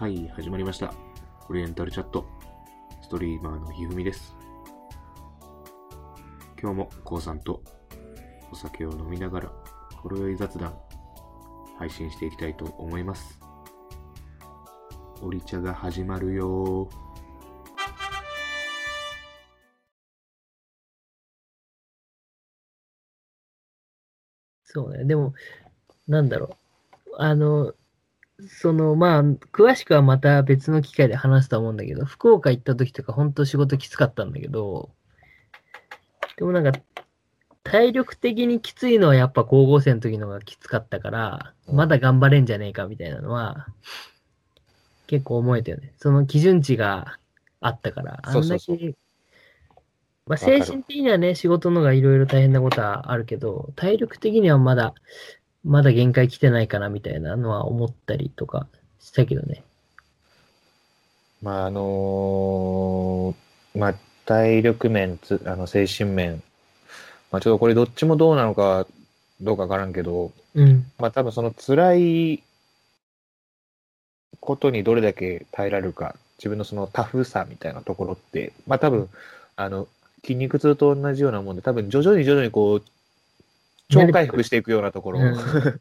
はい、始まりました。オリエンタルチャット。ストリーマーのひふみです。今日もこうさんとお酒を飲みながら、ほろ酔い雑談、配信していきたいと思います。オリ茶が始まるよー。そうね。でも、なんだろう。あの、その、まあ、詳しくはまた別の機会で話すと思うんだけど、福岡行った時とか本当仕事きつかったんだけど、でもなんか、体力的にきついのはやっぱ高校生の時のがきつかったから、うん。まだ頑張れんじゃねえかみたいなのは、結構思えたよね。その基準値があったから、あんだけ、まあ、精神的にはね、仕事のがいろいろ大変なことはあるけど、体力的にはまだ、まだ限界来てないかなみたいなのは思ったりとかしたけどね。まあ、あのーまあ、体力面、つあの精神面、まあ、ちょっとこれどっちもどうなのかどうかわからんけど、うん。まあ、多分その辛いことにどれだけ耐えられるか、自分のそのタフさみたいなところって、まあ、多分、あの、筋肉痛と同じようなもんで、多分徐々に徐々にこう、超回復していくようなところ、うん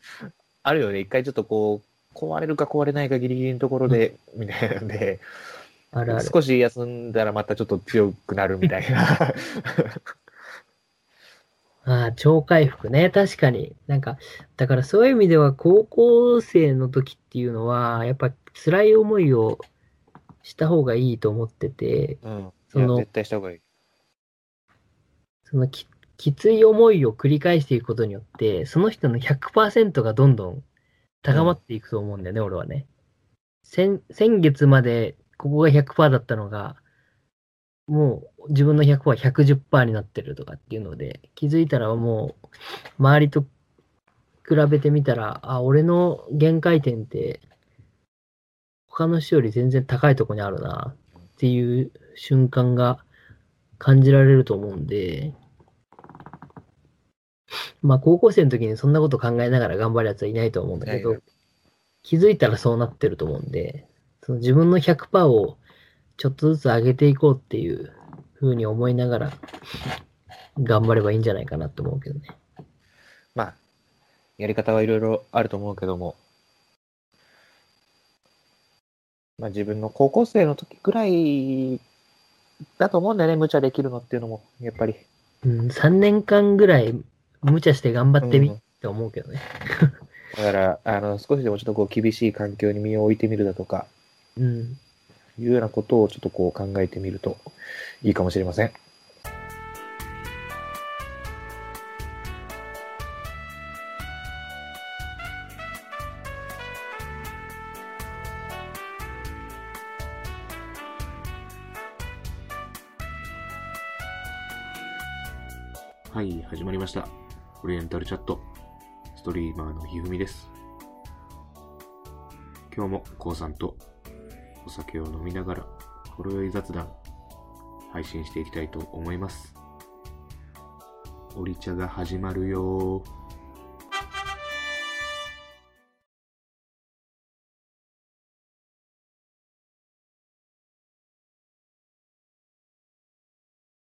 あるよね。一回ちょっとこう、壊れるか壊れないかギリギリのところで、みたいなんで、あるある。少し休んだらまたちょっと強くなるみたいな。ああ、超回復ね。確かに。なんか、だからそういう意味では高校生の時っていうのは、やっぱ辛い思いをした方がいいと思ってて、うん。その絶対した方がいい。そのききつい思いを繰り返していくことによって、その人の100%がどんどん高まっていくと思うんだよね、俺はね。先先月までここが100%だったのが、もう自分の100%は110%になってるとかっていうので、気づいたらもう周りと比べてみたら、あ、俺の限界点って他の人より全然高いとこにあるなっていう瞬間が感じられると思うんで、まあ高校生の時にそんなこと考えながら頑張るやつはいないと思うんだけど気づいたらそうなってると思うんで、その自分の100%をちょっとずつ上げていこうっていう風に思いながら頑張ればいいんじゃないかなと思うけどね。まあ、やり方はいろいろあると思うけども、まあ自分の高校生の時ぐらいだと思うんだよね、無茶できるのっていうのも、やっぱり。うん、3年間ぐらい無茶して頑張ってみうんって思うけどね。だから、あの、少しでもちょっとこう厳しい環境に身を置いてみるだとか、うん。いうようなことをちょっとこう考えてみるといいかもしれません。はい、始まりました。オリエンタルチャット。ストリーマーのひふみです。今日もこうさんとお酒を飲みながら、ほろ酔い雑談、配信していきたいと思います。オリ茶が始まるよー。